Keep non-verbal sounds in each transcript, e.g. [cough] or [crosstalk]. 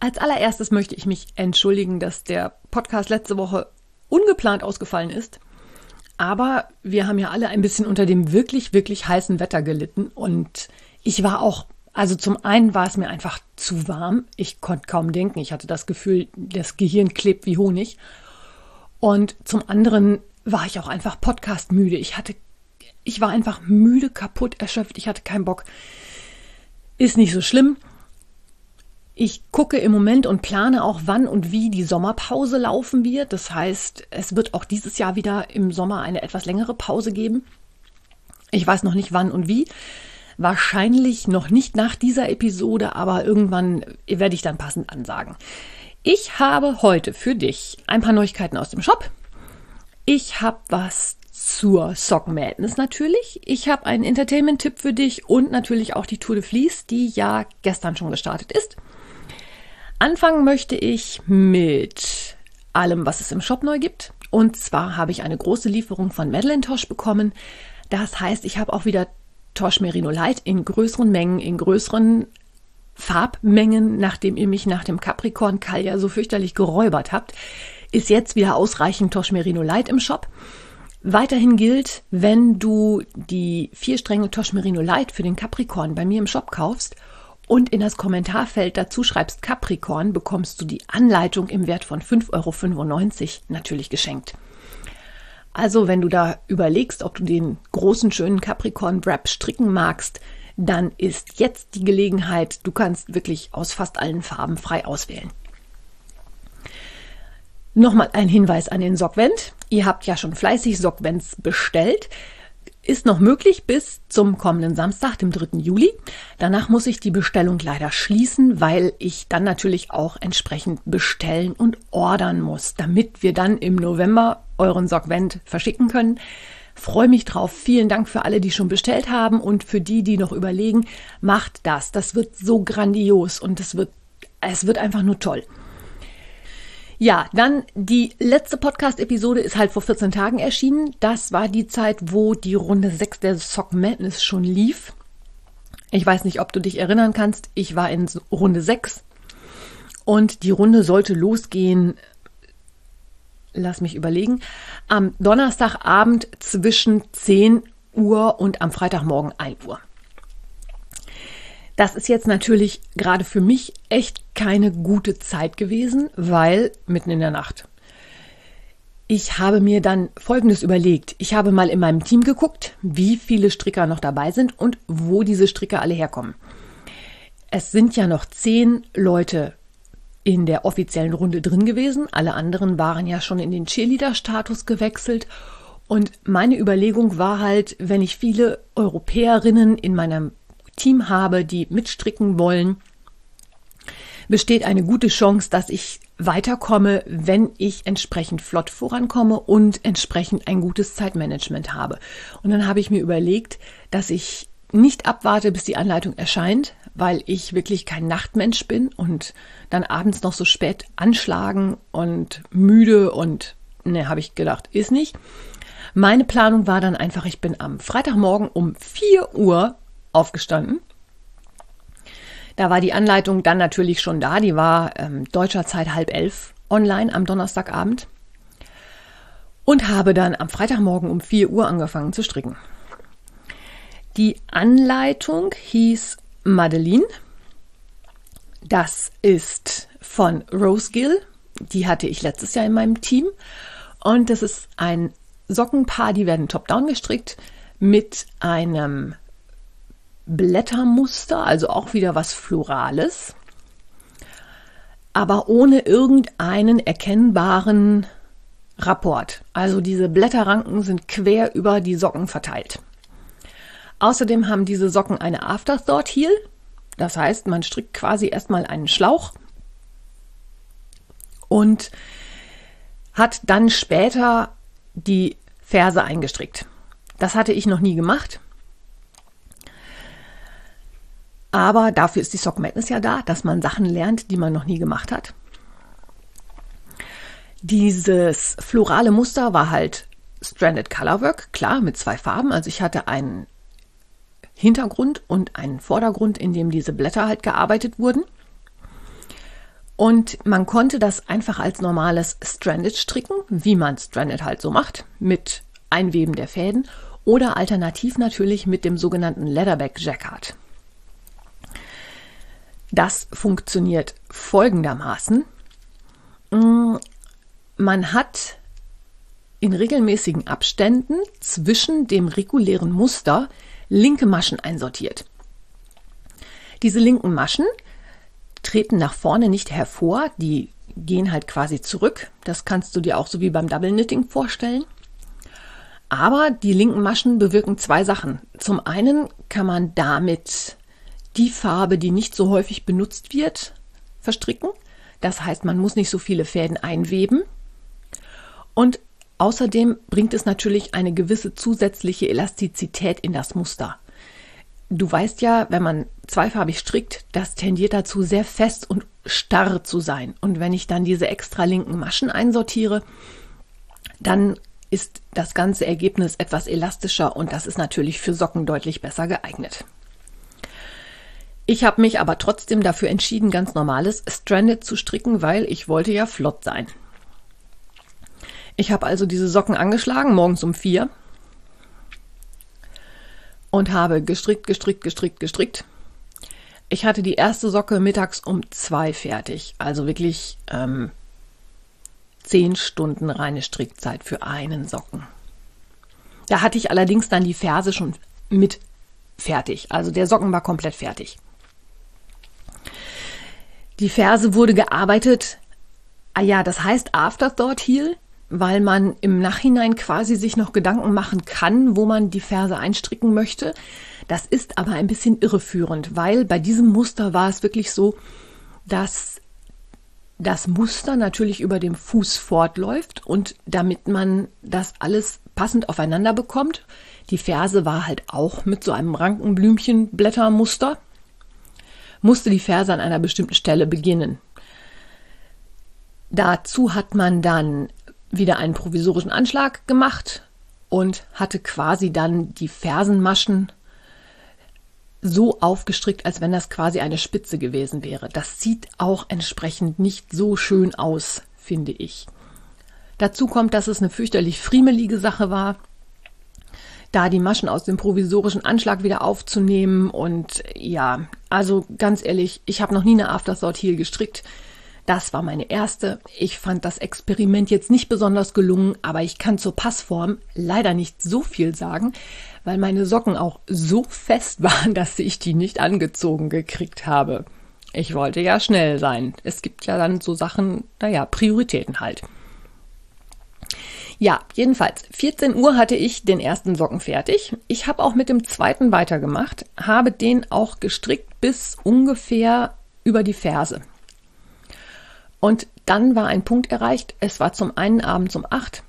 Als allererstes möchte ich mich entschuldigen, dass der Podcast letzte Woche ungeplant ausgefallen ist. Aber wir haben ja alle ein bisschen unter dem wirklich, wirklich heißen Wetter gelitten. Und ich war auch, also zum einen war es mir einfach zu warm. Ich konnte kaum denken. Ich hatte das Gefühl, das Gehirn klebt wie Honig. Und zum anderen war ich auch einfach podcastmüde. Ich hatte ich war einfach müde, kaputt, erschöpft. Ich hatte keinen Bock. Ist nicht so schlimm. Ich gucke im Moment und plane auch, wann und wie die Sommerpause laufen wird. Das heißt, es wird auch dieses Jahr wieder im Sommer eine etwas längere Pause geben. Ich weiß noch nicht wann und wie. Wahrscheinlich noch nicht nach dieser Episode, aber irgendwann werde ich dann passend ansagen. Ich habe heute für dich ein paar Neuigkeiten aus dem Shop. Ich habe was zur Sock Madness natürlich. Ich habe einen Entertainment-Tipp für dich und natürlich auch die Tour de Vlies, die ja gestern schon gestartet ist. Anfangen möchte ich mit allem, was es im Shop neu gibt. Und zwar habe ich eine große Lieferung von Madeleine Tosh bekommen. Das heißt, ich habe auch wieder Tosh Merino Light in größeren Mengen, in größeren Farbmengen, nachdem ihr mich nach dem Capricorn Kall so fürchterlich geräubert habt, ist jetzt wieder ausreichend Tosh Merino Light im Shop. Weiterhin gilt, wenn du die vier Stränge Tosh Merino Light für den Capricorn bei mir im Shop kaufst und in das Kommentarfeld dazu schreibst Capricorn, bekommst du die Anleitung im Wert von 5,95 Euro natürlich geschenkt. Also, wenn du da überlegst, ob du den großen, schönen Capricorn Wrap stricken magst, dann ist jetzt die Gelegenheit, du kannst wirklich aus fast allen Farben frei auswählen. Nochmal ein Hinweis an den Sockvent. Ihr habt ja schon fleißig Sockvents bestellt. Ist noch möglich bis zum kommenden Samstag, dem 3. Juli. Danach muss ich die Bestellung leider schließen, weil ich dann natürlich auch entsprechend bestellen und ordern muss, damit wir dann im November euren Sockvent verschicken können. Freue mich drauf. Vielen Dank für alle, die schon bestellt haben und für die, die noch überlegen. Macht das. Das wird so grandios und es wird, es wird einfach nur toll. Ja, dann die letzte Podcast-Episode ist halt vor 14 Tagen erschienen. Das war die Zeit, wo die Runde 6 der Sock Madness schon lief. Ich weiß nicht, ob du dich erinnern kannst. Ich war in Runde 6 und die Runde sollte losgehen. Lass mich überlegen. Am Donnerstagabend zwischen 10 Uhr und am Freitagmorgen 1 Uhr. Das ist jetzt natürlich gerade für mich echt keine gute Zeit gewesen, weil mitten in der Nacht. Ich habe mir dann Folgendes überlegt. Ich habe mal in meinem Team geguckt, wie viele Stricker noch dabei sind und wo diese Stricker alle herkommen. Es sind ja noch zehn Leute in der offiziellen Runde drin gewesen. Alle anderen waren ja schon in den Cheerleader-Status gewechselt. Und meine Überlegung war halt, wenn ich viele Europäerinnen in meinem Team habe, die mitstricken wollen, besteht eine gute Chance, dass ich weiterkomme, wenn ich entsprechend flott vorankomme und entsprechend ein gutes Zeitmanagement habe. Und dann habe ich mir überlegt, dass ich nicht abwarte, bis die Anleitung erscheint, weil ich wirklich kein Nachtmensch bin und dann abends noch so spät anschlagen und müde und ne, habe ich gedacht, ist nicht. Meine Planung war dann einfach, ich bin am Freitagmorgen um 4 Uhr aufgestanden. Da war die Anleitung dann natürlich schon da. Die war ähm, deutscher Zeit halb elf online am Donnerstagabend. Und habe dann am Freitagmorgen um 4 Uhr angefangen zu stricken. Die Anleitung hieß Madeline. Das ist von Rose Gill. Die hatte ich letztes Jahr in meinem Team. Und das ist ein Sockenpaar, die werden top-down gestrickt mit einem Blättermuster, also auch wieder was Florales, aber ohne irgendeinen erkennbaren Rapport. Also diese Blätterranken sind quer über die Socken verteilt. Außerdem haben diese Socken eine Afterthought Heel. Das heißt, man strickt quasi erstmal einen Schlauch und hat dann später die Ferse eingestrickt. Das hatte ich noch nie gemacht. Aber dafür ist die Sock Madness ja da, dass man Sachen lernt, die man noch nie gemacht hat. Dieses florale Muster war halt Stranded Colorwork, klar, mit zwei Farben. Also ich hatte einen Hintergrund und einen Vordergrund, in dem diese Blätter halt gearbeitet wurden. Und man konnte das einfach als normales Stranded stricken, wie man Stranded halt so macht, mit Einweben der Fäden oder alternativ natürlich mit dem sogenannten Leatherback Jacquard. Das funktioniert folgendermaßen. Mm, man hat in regelmäßigen Abständen zwischen dem regulären Muster linke Maschen einsortiert. Diese linken Maschen treten nach vorne nicht hervor, die gehen halt quasi zurück. Das kannst du dir auch so wie beim Double Knitting vorstellen. Aber die linken Maschen bewirken zwei Sachen. Zum einen kann man damit die Farbe, die nicht so häufig benutzt wird, verstricken. Das heißt, man muss nicht so viele Fäden einweben. Und außerdem bringt es natürlich eine gewisse zusätzliche Elastizität in das Muster. Du weißt ja, wenn man zweifarbig strickt, das tendiert dazu, sehr fest und starr zu sein. Und wenn ich dann diese extra linken Maschen einsortiere, dann ist das ganze Ergebnis etwas elastischer und das ist natürlich für Socken deutlich besser geeignet. Ich habe mich aber trotzdem dafür entschieden, ganz normales Stranded zu stricken, weil ich wollte ja flott sein. Ich habe also diese Socken angeschlagen, morgens um vier und habe gestrickt, gestrickt, gestrickt, gestrickt. Ich hatte die erste Socke mittags um zwei fertig. Also wirklich ähm, zehn Stunden reine Strickzeit für einen Socken. Da hatte ich allerdings dann die Ferse schon mit fertig. Also der Socken war komplett fertig. Die Ferse wurde gearbeitet. Ah ja, das heißt Afterthought Heel weil man im Nachhinein quasi sich noch Gedanken machen kann, wo man die Verse einstricken möchte. Das ist aber ein bisschen irreführend, weil bei diesem Muster war es wirklich so, dass das Muster natürlich über dem Fuß fortläuft und damit man das alles passend aufeinander bekommt, die Ferse war halt auch mit so einem Rankenblümchenblättermuster, musste die Ferse an einer bestimmten Stelle beginnen. Dazu hat man dann wieder einen provisorischen Anschlag gemacht und hatte quasi dann die Fersenmaschen so aufgestrickt, als wenn das quasi eine Spitze gewesen wäre. Das sieht auch entsprechend nicht so schön aus, finde ich. Dazu kommt, dass es eine fürchterlich friemelige Sache war, da die Maschen aus dem provisorischen Anschlag wieder aufzunehmen. Und ja, also ganz ehrlich, ich habe noch nie eine Aftersort Heel gestrickt. Das war meine erste. Ich fand das Experiment jetzt nicht besonders gelungen, aber ich kann zur Passform leider nicht so viel sagen, weil meine Socken auch so fest [laughs] waren, dass ich die nicht angezogen gekriegt habe. Ich wollte ja schnell sein. Es gibt ja dann so Sachen, naja, Prioritäten halt. Ja, jedenfalls, 14 Uhr hatte ich den ersten Socken fertig. Ich habe auch mit dem zweiten weitergemacht, habe den auch gestrickt bis ungefähr über die Ferse. Und dann war ein Punkt erreicht. Es war zum einen abends um acht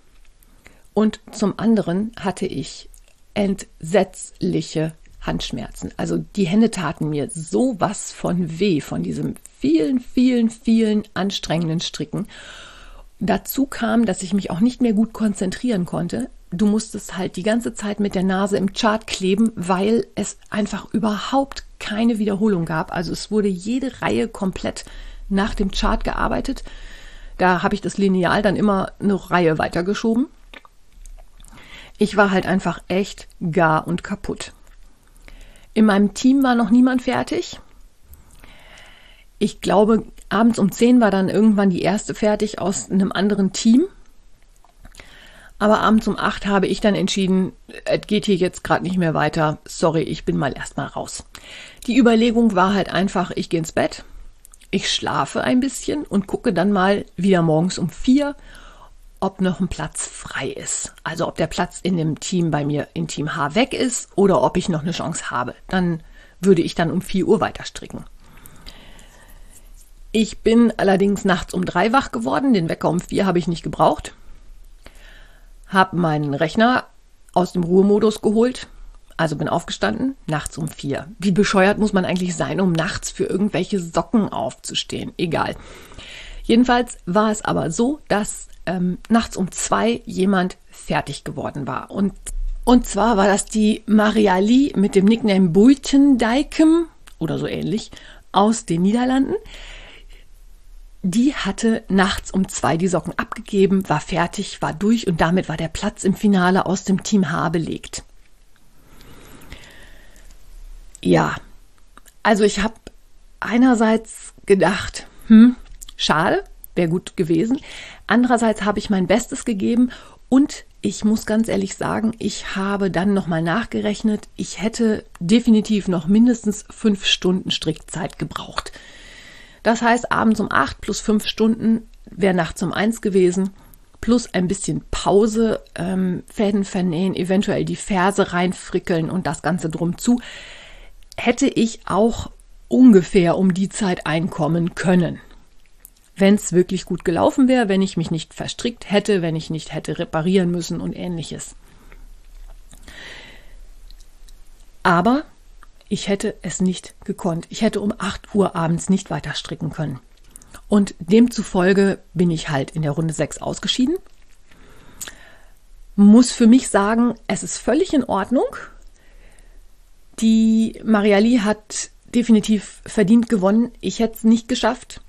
und zum anderen hatte ich entsetzliche Handschmerzen. Also die Hände taten mir so was von weh von diesem vielen, vielen, vielen anstrengenden Stricken. Dazu kam, dass ich mich auch nicht mehr gut konzentrieren konnte. Du musstest halt die ganze Zeit mit der Nase im Chart kleben, weil es einfach überhaupt keine Wiederholung gab. Also es wurde jede Reihe komplett nach dem Chart gearbeitet. Da habe ich das Lineal dann immer eine Reihe weitergeschoben. Ich war halt einfach echt gar und kaputt. In meinem Team war noch niemand fertig. Ich glaube, abends um 10 war dann irgendwann die erste fertig aus einem anderen Team. Aber abends um 8 habe ich dann entschieden, es geht hier jetzt gerade nicht mehr weiter. Sorry, ich bin mal erstmal raus. Die Überlegung war halt einfach, ich gehe ins Bett ich schlafe ein bisschen und gucke dann mal wieder morgens um vier, ob noch ein Platz frei ist. Also ob der Platz in dem Team bei mir in Team H weg ist oder ob ich noch eine Chance habe. Dann würde ich dann um 4 Uhr weiter stricken. Ich bin allerdings nachts um drei wach geworden. Den Wecker um vier habe ich nicht gebraucht. Hab meinen Rechner aus dem Ruhemodus geholt. Also bin aufgestanden, nachts um vier. Wie bescheuert muss man eigentlich sein, um nachts für irgendwelche Socken aufzustehen? Egal. Jedenfalls war es aber so, dass ähm, nachts um zwei jemand fertig geworden war. Und, und zwar war das die Mariali mit dem Nickname Buitendijkem oder so ähnlich aus den Niederlanden. Die hatte nachts um zwei die Socken abgegeben, war fertig, war durch und damit war der Platz im Finale aus dem Team H belegt. Ja, also ich habe einerseits gedacht, hm, schade, wäre gut gewesen. Andererseits habe ich mein Bestes gegeben und ich muss ganz ehrlich sagen, ich habe dann nochmal nachgerechnet. Ich hätte definitiv noch mindestens fünf Stunden Strickzeit gebraucht. Das heißt, abends um acht plus fünf Stunden wäre nachts um eins gewesen, plus ein bisschen Pause, ähm, Fäden vernähen, eventuell die Ferse reinfrickeln und das Ganze drum zu, hätte ich auch ungefähr um die Zeit einkommen können wenn es wirklich gut gelaufen wäre, wenn ich mich nicht verstrickt hätte, wenn ich nicht hätte reparieren müssen und ähnliches. Aber ich hätte es nicht gekonnt. Ich hätte um 8 Uhr abends nicht weiter stricken können. Und demzufolge bin ich halt in der Runde 6 ausgeschieden. Muss für mich sagen, es ist völlig in Ordnung. Die Mariali hat definitiv verdient gewonnen. Ich hätte es nicht geschafft.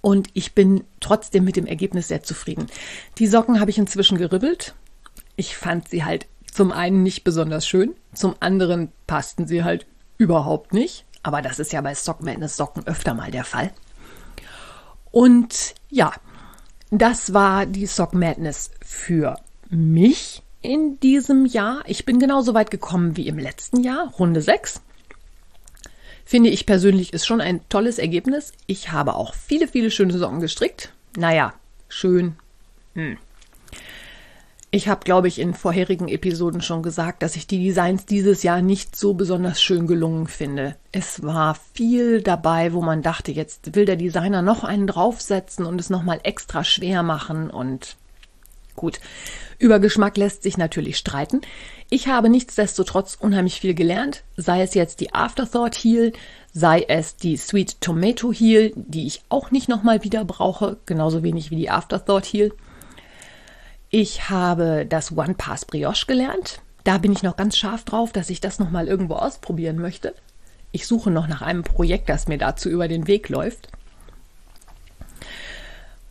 Und ich bin trotzdem mit dem Ergebnis sehr zufrieden. Die Socken habe ich inzwischen geribbelt. Ich fand sie halt zum einen nicht besonders schön, zum anderen passten sie halt überhaupt nicht. Aber das ist ja bei Sock Madness Socken öfter mal der Fall. Und ja, das war die Sock Madness für mich in diesem Jahr. Ich bin genauso weit gekommen wie im letzten Jahr, Runde 6. Finde ich persönlich ist schon ein tolles Ergebnis. Ich habe auch viele, viele schöne Socken gestrickt. Naja, schön. Hm. Ich habe, glaube ich, in vorherigen Episoden schon gesagt, dass ich die Designs dieses Jahr nicht so besonders schön gelungen finde. Es war viel dabei, wo man dachte, jetzt will der Designer noch einen draufsetzen und es nochmal extra schwer machen und gut. Über Geschmack lässt sich natürlich streiten. Ich habe nichtsdestotrotz unheimlich viel gelernt, sei es jetzt die Afterthought Heel, sei es die Sweet Tomato Heel, die ich auch nicht nochmal wieder brauche, genauso wenig wie die Afterthought Heel. Ich habe das One Pass Brioche gelernt. Da bin ich noch ganz scharf drauf, dass ich das nochmal irgendwo ausprobieren möchte. Ich suche noch nach einem Projekt, das mir dazu über den Weg läuft.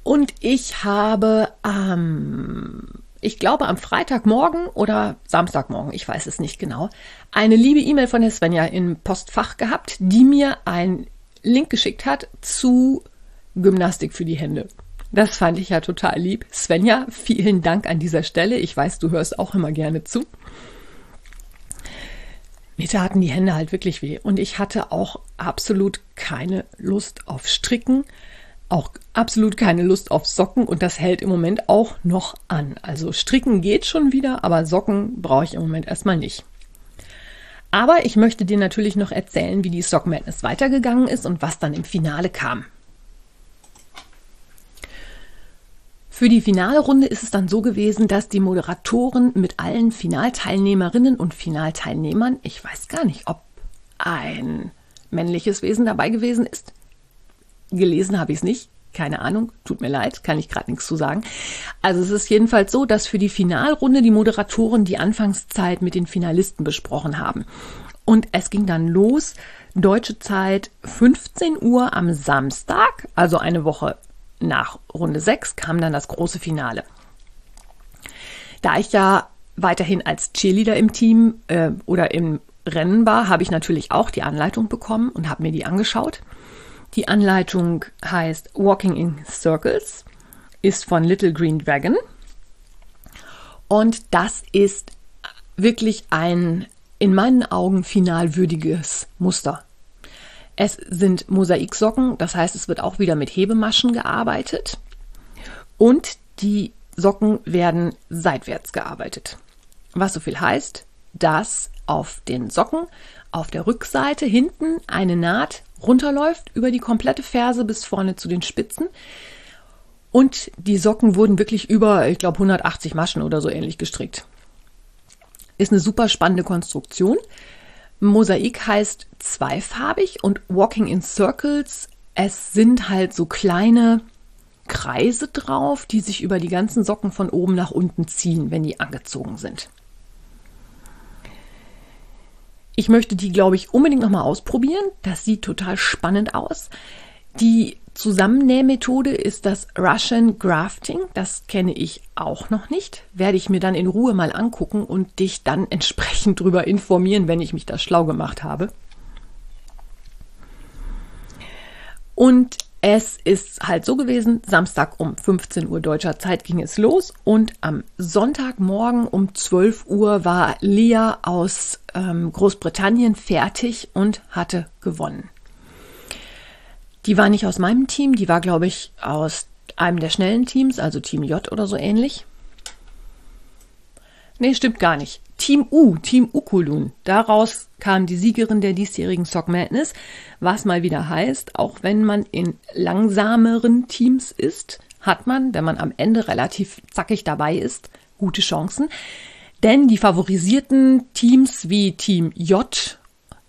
Und ich habe am ähm, ich glaube am Freitagmorgen oder Samstagmorgen, ich weiß es nicht genau, eine liebe E-Mail von der Svenja im Postfach gehabt, die mir einen Link geschickt hat zu Gymnastik für die Hände. Das fand ich ja total lieb. Svenja, vielen Dank an dieser Stelle. Ich weiß, du hörst auch immer gerne zu. Mir taten die Hände halt wirklich weh und ich hatte auch absolut keine Lust auf Stricken auch absolut keine Lust auf Socken und das hält im Moment auch noch an. Also stricken geht schon wieder, aber Socken brauche ich im Moment erstmal nicht. Aber ich möchte dir natürlich noch erzählen, wie die Sock Madness weitergegangen ist und was dann im Finale kam. Für die finale Runde ist es dann so gewesen, dass die Moderatoren mit allen Finalteilnehmerinnen und Finalteilnehmern, ich weiß gar nicht, ob ein männliches Wesen dabei gewesen ist, Gelesen habe ich es nicht. Keine Ahnung, tut mir leid, kann ich gerade nichts zu sagen. Also es ist jedenfalls so, dass für die Finalrunde die Moderatoren die Anfangszeit mit den Finalisten besprochen haben. Und es ging dann los, deutsche Zeit 15 Uhr am Samstag, also eine Woche nach Runde 6, kam dann das große Finale. Da ich ja weiterhin als Cheerleader im Team äh, oder im Rennen war, habe ich natürlich auch die Anleitung bekommen und habe mir die angeschaut. Die Anleitung heißt Walking in Circles, ist von Little Green Dragon. Und das ist wirklich ein in meinen Augen finalwürdiges Muster. Es sind Mosaiksocken, das heißt, es wird auch wieder mit Hebemaschen gearbeitet. Und die Socken werden seitwärts gearbeitet. Was so viel heißt, dass auf den Socken auf der Rückseite hinten eine Naht runterläuft über die komplette Ferse bis vorne zu den Spitzen. Und die Socken wurden wirklich über, ich glaube, 180 Maschen oder so ähnlich gestrickt. Ist eine super spannende Konstruktion. Mosaik heißt zweifarbig und Walking in Circles. Es sind halt so kleine Kreise drauf, die sich über die ganzen Socken von oben nach unten ziehen, wenn die angezogen sind. Ich möchte die, glaube ich, unbedingt nochmal ausprobieren. Das sieht total spannend aus. Die Zusammennähmethode ist das Russian Grafting. Das kenne ich auch noch nicht. Werde ich mir dann in Ruhe mal angucken und dich dann entsprechend darüber informieren, wenn ich mich da schlau gemacht habe. Und es ist halt so gewesen, Samstag um 15 Uhr deutscher Zeit ging es los und am Sonntagmorgen um 12 Uhr war Lia aus ähm, Großbritannien fertig und hatte gewonnen. Die war nicht aus meinem Team, die war, glaube ich, aus einem der schnellen Teams, also Team J oder so ähnlich. Nee, stimmt gar nicht. Team U, Team Ukulun. Daraus kam die Siegerin der diesjährigen Sock Madness, was mal wieder heißt, auch wenn man in langsameren Teams ist, hat man, wenn man am Ende relativ zackig dabei ist, gute Chancen. Denn die favorisierten Teams wie Team J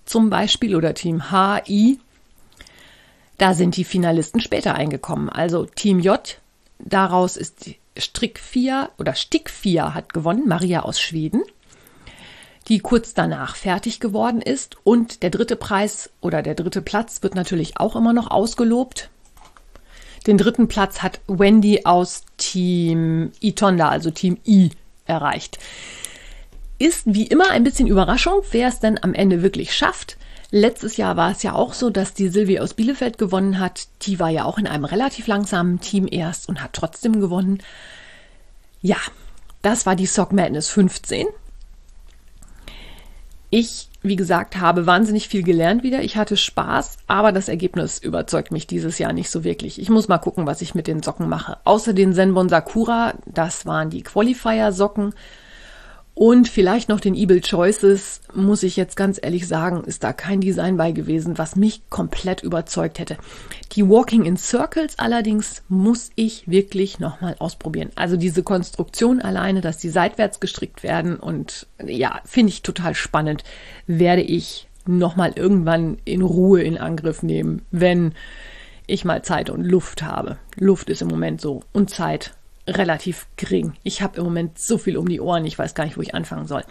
zum Beispiel oder Team HI da sind die Finalisten später eingekommen. Also Team J, daraus ist Strick 4 oder Stick 4 hat gewonnen, Maria aus Schweden, die kurz danach fertig geworden ist. Und der dritte Preis oder der dritte Platz wird natürlich auch immer noch ausgelobt. Den dritten Platz hat Wendy aus Team Itonda, also Team I, erreicht. Ist wie immer ein bisschen Überraschung, wer es denn am Ende wirklich schafft. Letztes Jahr war es ja auch so, dass die Silvia aus Bielefeld gewonnen hat. Die war ja auch in einem relativ langsamen Team erst und hat trotzdem gewonnen. Ja, das war die Sock Madness 15. Ich, wie gesagt, habe wahnsinnig viel gelernt wieder. Ich hatte Spaß, aber das Ergebnis überzeugt mich dieses Jahr nicht so wirklich. Ich muss mal gucken, was ich mit den Socken mache. Außer den Zenbon Sakura, das waren die Qualifier-Socken und vielleicht noch den Evil Choices, muss ich jetzt ganz ehrlich sagen, ist da kein Design bei gewesen, was mich komplett überzeugt hätte. Die Walking in Circles allerdings muss ich wirklich nochmal ausprobieren. Also diese Konstruktion alleine, dass die seitwärts gestrickt werden und ja, finde ich total spannend, werde ich nochmal irgendwann in Ruhe in Angriff nehmen, wenn ich mal Zeit und Luft habe. Luft ist im Moment so und Zeit relativ gering. Ich habe im Moment so viel um die Ohren, ich weiß gar nicht, wo ich anfangen soll.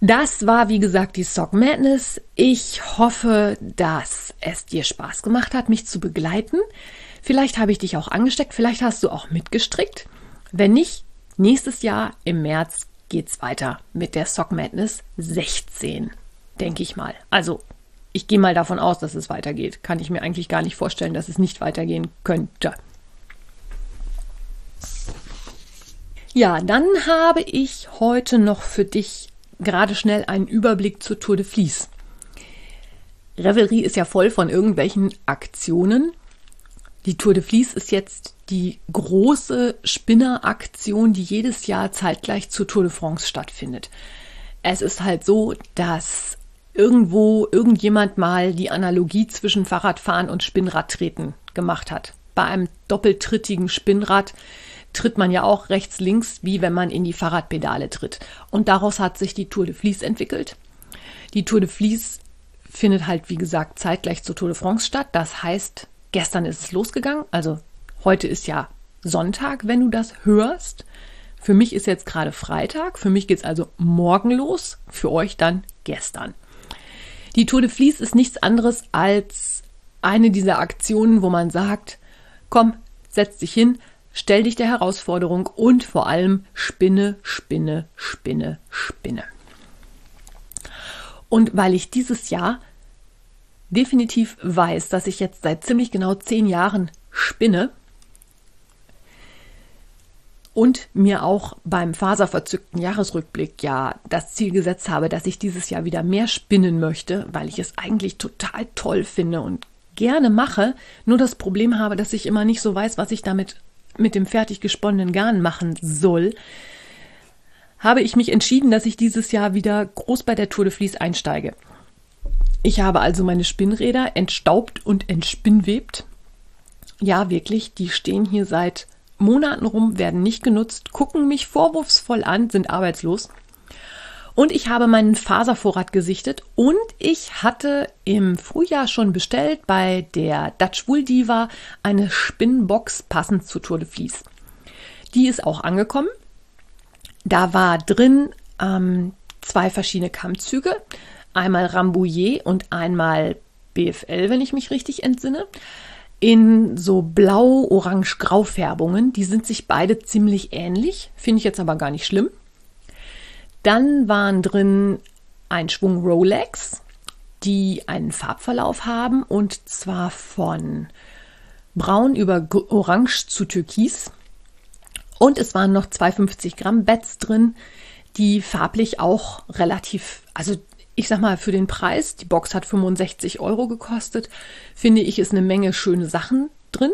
Das war, wie gesagt, die Sock Madness. Ich hoffe, dass es dir Spaß gemacht hat, mich zu begleiten. Vielleicht habe ich dich auch angesteckt, vielleicht hast du auch mitgestrickt. Wenn nicht, nächstes Jahr im März geht's weiter mit der Sock Madness 16, denke ich mal. Also, ich gehe mal davon aus, dass es weitergeht. Kann ich mir eigentlich gar nicht vorstellen, dass es nicht weitergehen könnte. Ja, dann habe ich heute noch für dich gerade schnell einen Überblick zur Tour de Vlies. Revelry ist ja voll von irgendwelchen Aktionen. Die Tour de Vlies ist jetzt die große Spinneraktion, die jedes Jahr zeitgleich zur Tour de France stattfindet. Es ist halt so, dass irgendwo irgendjemand mal die Analogie zwischen Fahrradfahren und Spinnradtreten gemacht hat. Bei einem doppeltrittigen Spinnrad tritt man ja auch rechts, links, wie wenn man in die Fahrradpedale tritt. Und daraus hat sich die Tour de Vlies entwickelt. Die Tour de Vlies findet halt, wie gesagt, zeitgleich zur Tour de France statt. Das heißt, gestern ist es losgegangen. Also heute ist ja Sonntag, wenn du das hörst. Für mich ist jetzt gerade Freitag. Für mich geht es also morgen los. Für euch dann gestern. Die Tour de Vlies ist nichts anderes als eine dieser Aktionen, wo man sagt, komm, setz dich hin, Stell dich der Herausforderung und vor allem spinne, spinne, spinne, spinne. Und weil ich dieses Jahr definitiv weiß, dass ich jetzt seit ziemlich genau zehn Jahren spinne und mir auch beim faserverzückten Jahresrückblick ja das Ziel gesetzt habe, dass ich dieses Jahr wieder mehr spinnen möchte, weil ich es eigentlich total toll finde und gerne mache, nur das Problem habe, dass ich immer nicht so weiß, was ich damit mit dem fertig gesponnenen Garn machen soll, habe ich mich entschieden, dass ich dieses Jahr wieder groß bei der Tour de Vlies einsteige. Ich habe also meine Spinnräder entstaubt und entspinnwebt. Ja, wirklich, die stehen hier seit Monaten rum, werden nicht genutzt, gucken mich vorwurfsvoll an, sind arbeitslos. Und ich habe meinen Faservorrat gesichtet und ich hatte im Frühjahr schon bestellt bei der Dutch Wool Diva eine Spinnbox passend zu Tour de Vlies. Die ist auch angekommen. Da war drin ähm, zwei verschiedene Kammzüge, einmal Rambouillet und einmal BFL, wenn ich mich richtig entsinne, in so blau-orange-grau-Färbungen. Die sind sich beide ziemlich ähnlich, finde ich jetzt aber gar nicht schlimm. Dann waren drin ein Schwung Rolex, die einen Farbverlauf haben und zwar von braun über orange zu türkis. Und es waren noch 250 Gramm Bets drin, die farblich auch relativ, also ich sag mal, für den Preis, die Box hat 65 Euro gekostet, finde ich, ist eine Menge schöne Sachen drin.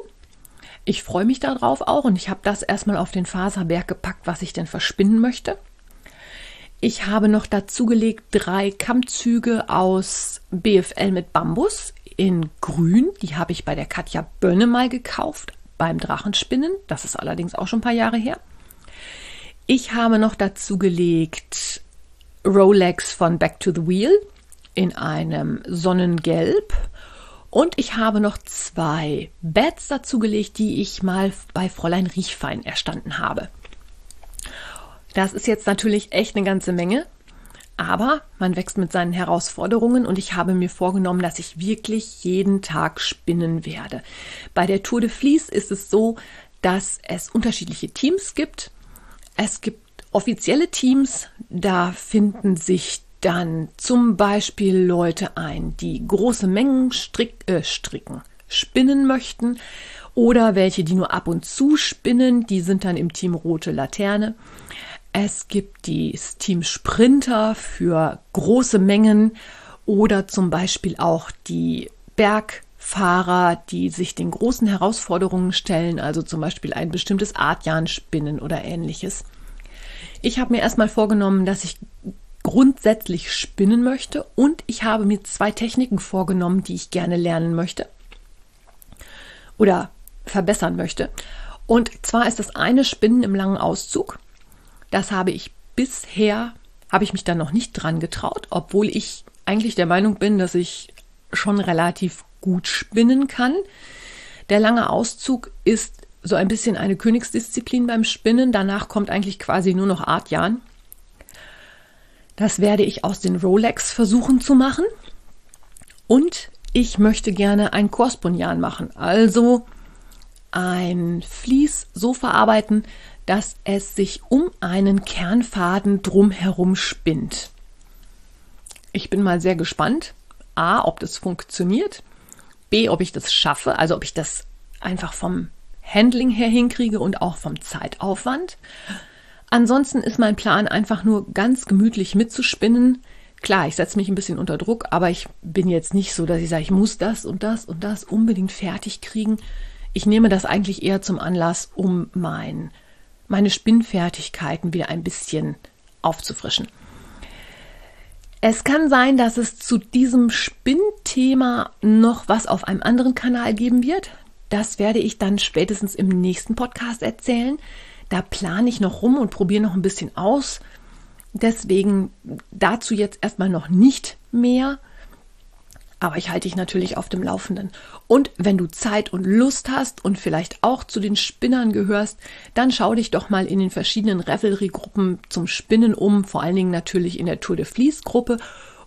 Ich freue mich darauf auch und ich habe das erstmal auf den Faserberg gepackt, was ich denn verspinnen möchte. Ich habe noch dazugelegt drei Kammzüge aus BFL mit Bambus in Grün. Die habe ich bei der Katja Bönne mal gekauft beim Drachenspinnen. Das ist allerdings auch schon ein paar Jahre her. Ich habe noch dazugelegt Rolex von Back to the Wheel in einem Sonnengelb. Und ich habe noch zwei Beds dazugelegt, die ich mal bei Fräulein Riechfein erstanden habe. Das ist jetzt natürlich echt eine ganze Menge, aber man wächst mit seinen Herausforderungen und ich habe mir vorgenommen, dass ich wirklich jeden Tag spinnen werde. Bei der Tour de Vlies ist es so, dass es unterschiedliche Teams gibt. Es gibt offizielle Teams, da finden sich dann zum Beispiel Leute ein, die große Mengen strick, äh, stricken, spinnen möchten oder welche, die nur ab und zu spinnen, die sind dann im Team Rote Laterne. Es gibt die Team Sprinter für große Mengen oder zum Beispiel auch die Bergfahrer, die sich den großen Herausforderungen stellen, also zum Beispiel ein bestimmtes Artjan spinnen oder ähnliches. Ich habe mir erstmal vorgenommen, dass ich grundsätzlich spinnen möchte und ich habe mir zwei Techniken vorgenommen, die ich gerne lernen möchte oder verbessern möchte. Und zwar ist das eine Spinnen im langen Auszug. Das habe ich bisher, habe ich mich da noch nicht dran getraut, obwohl ich eigentlich der Meinung bin, dass ich schon relativ gut spinnen kann. Der lange Auszug ist so ein bisschen eine Königsdisziplin beim Spinnen. Danach kommt eigentlich quasi nur noch Artjan. Das werde ich aus den Rolex versuchen zu machen. Und ich möchte gerne ein Korspunjan machen, also ein Vlies so verarbeiten, dass es sich um einen Kernfaden drumherum spinnt. Ich bin mal sehr gespannt. A, ob das funktioniert. B, ob ich das schaffe, also ob ich das einfach vom Handling her hinkriege und auch vom Zeitaufwand. Ansonsten ist mein Plan einfach nur ganz gemütlich mitzuspinnen. Klar, ich setze mich ein bisschen unter Druck, aber ich bin jetzt nicht so, dass ich sage, ich muss das und das und das unbedingt fertig kriegen. Ich nehme das eigentlich eher zum Anlass, um mein meine Spinnfertigkeiten wieder ein bisschen aufzufrischen. Es kann sein, dass es zu diesem Spinnthema noch was auf einem anderen Kanal geben wird. Das werde ich dann spätestens im nächsten Podcast erzählen. Da plane ich noch rum und probiere noch ein bisschen aus. Deswegen dazu jetzt erstmal noch nicht mehr. Aber ich halte dich natürlich auf dem Laufenden. Und wenn du Zeit und Lust hast und vielleicht auch zu den Spinnern gehörst, dann schau dich doch mal in den verschiedenen Revelry-Gruppen zum Spinnen um, vor allen Dingen natürlich in der Tour de Vlies-Gruppe.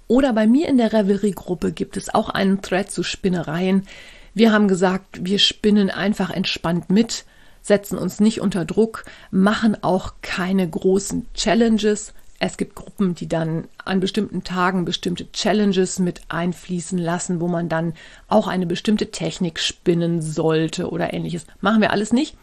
Oder bei mir in der Revelry-Gruppe gibt es auch einen Thread zu Spinnereien. Wir haben gesagt, wir spinnen einfach entspannt mit, setzen uns nicht unter Druck, machen auch keine großen Challenges, es gibt Gruppen, die dann an bestimmten Tagen bestimmte Challenges mit einfließen lassen, wo man dann auch eine bestimmte Technik spinnen sollte oder ähnliches. Machen wir alles nicht.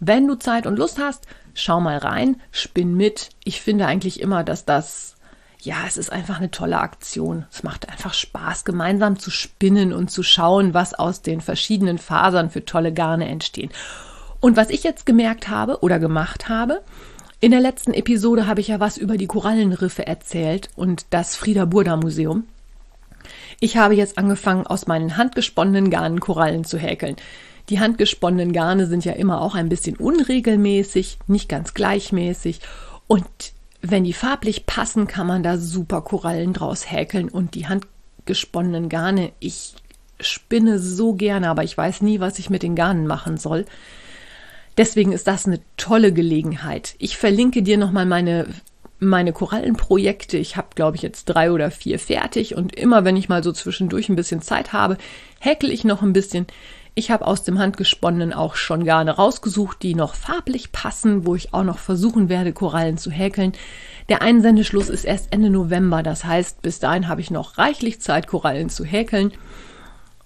Wenn du Zeit und Lust hast, schau mal rein, spinn mit. Ich finde eigentlich immer, dass das, ja, es ist einfach eine tolle Aktion. Es macht einfach Spaß, gemeinsam zu spinnen und zu schauen, was aus den verschiedenen Fasern für tolle Garne entstehen. Und was ich jetzt gemerkt habe oder gemacht habe, In der letzten Episode habe ich ja was über die Korallenriffe erzählt und das Frieda Burda Museum. Ich habe jetzt angefangen, aus meinen handgesponnenen Garnen Korallen zu häkeln. Die handgesponnenen Garne sind ja immer auch ein bisschen unregelmäßig, nicht ganz gleichmäßig. Und wenn die farblich passen, kann man da super Korallen draus häkeln. Und die handgesponnenen Garne, ich spinne so gerne, aber ich weiß nie, was ich mit den Garnen machen soll. Deswegen ist das eine tolle Gelegenheit. Ich verlinke dir nochmal meine, meine Korallenprojekte. Ich habe, glaube ich, jetzt drei oder vier fertig und immer, wenn ich mal so zwischendurch ein bisschen Zeit habe, häkel ich noch ein bisschen. Ich habe aus dem Handgesponnenen auch schon Garne rausgesucht, die noch farblich passen, wo ich auch noch versuchen werde, Korallen zu häkeln. Der Einsendeschluss ist erst Ende November, das heißt, bis dahin habe ich noch reichlich Zeit, Korallen zu häkeln.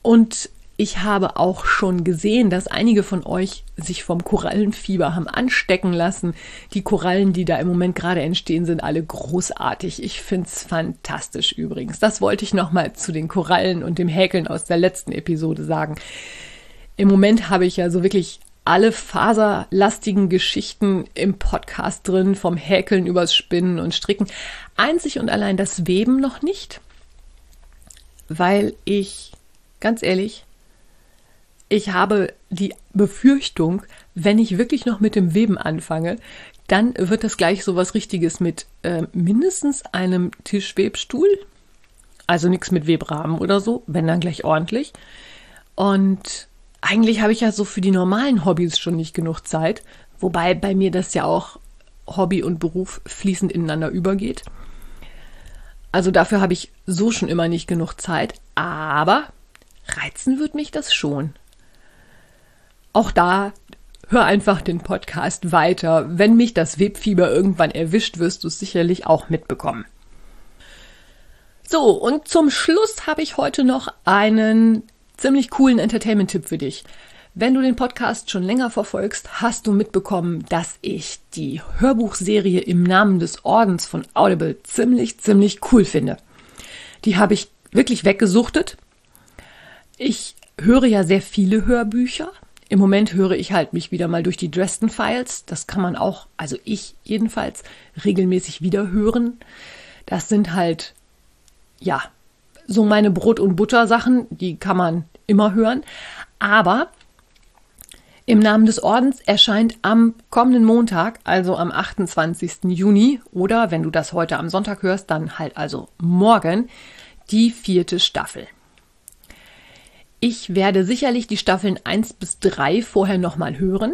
Und ich habe auch schon gesehen, dass einige von euch sich vom Korallenfieber haben anstecken lassen. Die Korallen, die da im Moment gerade entstehen, sind alle großartig. Ich finde es fantastisch übrigens. Das wollte ich nochmal zu den Korallen und dem Häkeln aus der letzten Episode sagen. Im Moment habe ich ja so wirklich alle faserlastigen Geschichten im Podcast drin, vom Häkeln übers Spinnen und Stricken. Einzig und allein das Weben noch nicht, weil ich, ganz ehrlich, ich habe die Befürchtung, wenn ich wirklich noch mit dem Weben anfange, dann wird das gleich so was Richtiges mit äh, mindestens einem Tischwebstuhl. Also nichts mit Webrahmen oder so, wenn dann gleich ordentlich. Und eigentlich habe ich ja so für die normalen Hobbys schon nicht genug Zeit. Wobei bei mir das ja auch Hobby und Beruf fließend ineinander übergeht. Also dafür habe ich so schon immer nicht genug Zeit. Aber reizen wird mich das schon auch da hör einfach den Podcast weiter. Wenn mich das Webfieber irgendwann erwischt, wirst du es sicherlich auch mitbekommen. So, und zum Schluss habe ich heute noch einen ziemlich coolen Entertainment-Tipp für dich. Wenn du den Podcast schon länger verfolgst, hast du mitbekommen, dass ich die Hörbuchserie im Namen des Ordens von Audible ziemlich, ziemlich cool finde. Die habe ich wirklich weggesuchtet. Ich höre ja sehr viele Hörbücher, im Moment höre ich halt mich wieder mal durch die Dresden Files. Das kann man auch, also ich jedenfalls, regelmäßig wieder hören. Das sind halt, ja, so meine Brot- und Butter-Sachen, die kann man immer hören. Aber im Namen des Ordens erscheint am kommenden Montag, also am 28. Juni, oder wenn du das heute am Sonntag hörst, dann halt also morgen, die vierte Staffel. Ich werde sicherlich die Staffeln 1 bis 3 vorher nochmal hören.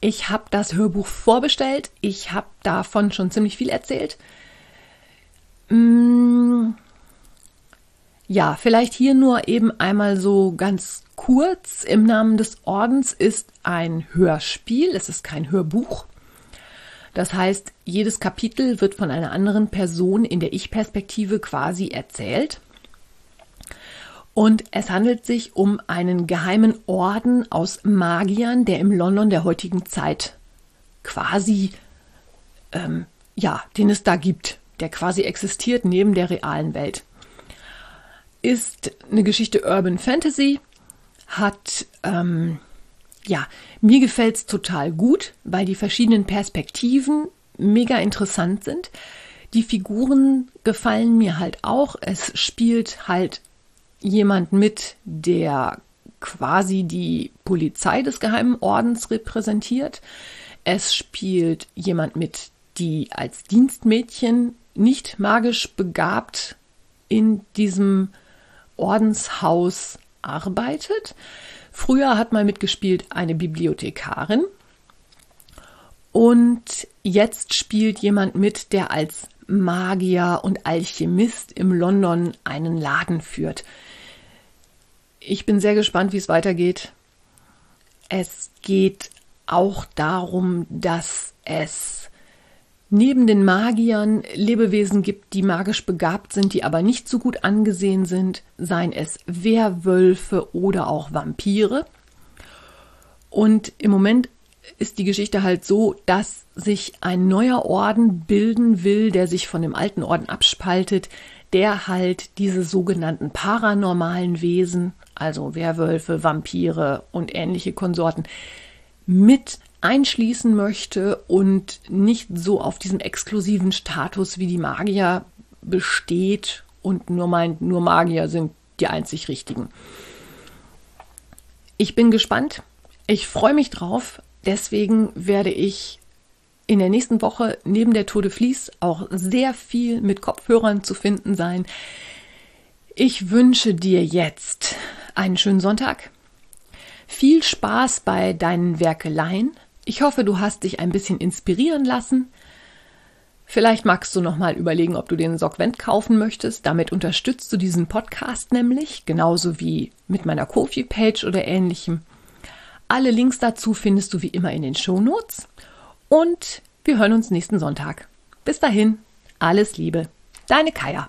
Ich habe das Hörbuch vorbestellt. Ich habe davon schon ziemlich viel erzählt. Mm, ja, vielleicht hier nur eben einmal so ganz kurz. Im Namen des Ordens ist ein Hörspiel. Es ist kein Hörbuch. Das heißt, jedes Kapitel wird von einer anderen Person in der Ich-Perspektive quasi erzählt. Und es handelt sich um einen geheimen Orden aus Magiern, der im London der heutigen Zeit quasi, ähm, ja, den es da gibt, der quasi existiert neben der realen Welt. Ist eine Geschichte Urban Fantasy, hat, ähm, ja, mir gefällt es total gut, weil die verschiedenen Perspektiven mega interessant sind. Die Figuren gefallen mir halt auch. Es spielt halt jemand mit, der quasi die Polizei des Geheimen Ordens repräsentiert. Es spielt jemand mit, die als Dienstmädchen nicht magisch begabt in diesem Ordenshaus arbeitet. Früher hat mal mitgespielt eine Bibliothekarin. Und jetzt spielt jemand mit, der als Magier und Alchemist im London einen Laden führt. Ich bin sehr gespannt, wie es weitergeht. Es geht auch darum, dass es neben den Magiern Lebewesen gibt, die magisch begabt sind, die aber nicht so gut angesehen sind, seien es Werwölfe oder auch Vampire. Und im Moment ist die Geschichte halt so, dass sich ein neuer Orden bilden will, der sich von dem alten Orden abspaltet, der halt diese sogenannten paranormalen Wesen also Werwölfe, Vampire und ähnliche Konsorten, mit einschließen möchte und nicht so auf diesem exklusiven Status wie die Magier besteht und nur meint, nur Magier sind die einzig richtigen. Ich bin gespannt. Ich freue mich drauf. Deswegen werde ich in der nächsten Woche neben der Tour de Vlies auch sehr viel mit Kopfhörern zu finden sein. Ich wünsche dir jetzt einen schönen Sonntag. Viel Spaß bei deinen Werkeleien. Ich hoffe, du hast dich ein bisschen inspirieren lassen. Vielleicht magst du noch mal überlegen, ob du den Sockvent kaufen möchtest. Damit unterstützt du diesen Podcast nämlich, genauso wie mit meiner Kofi-Page oder ähnlichem. Alle Links dazu findest du wie immer in den Shownotes. Und wir hören uns nächsten Sonntag. Bis dahin, alles Liebe. Deine Kaya.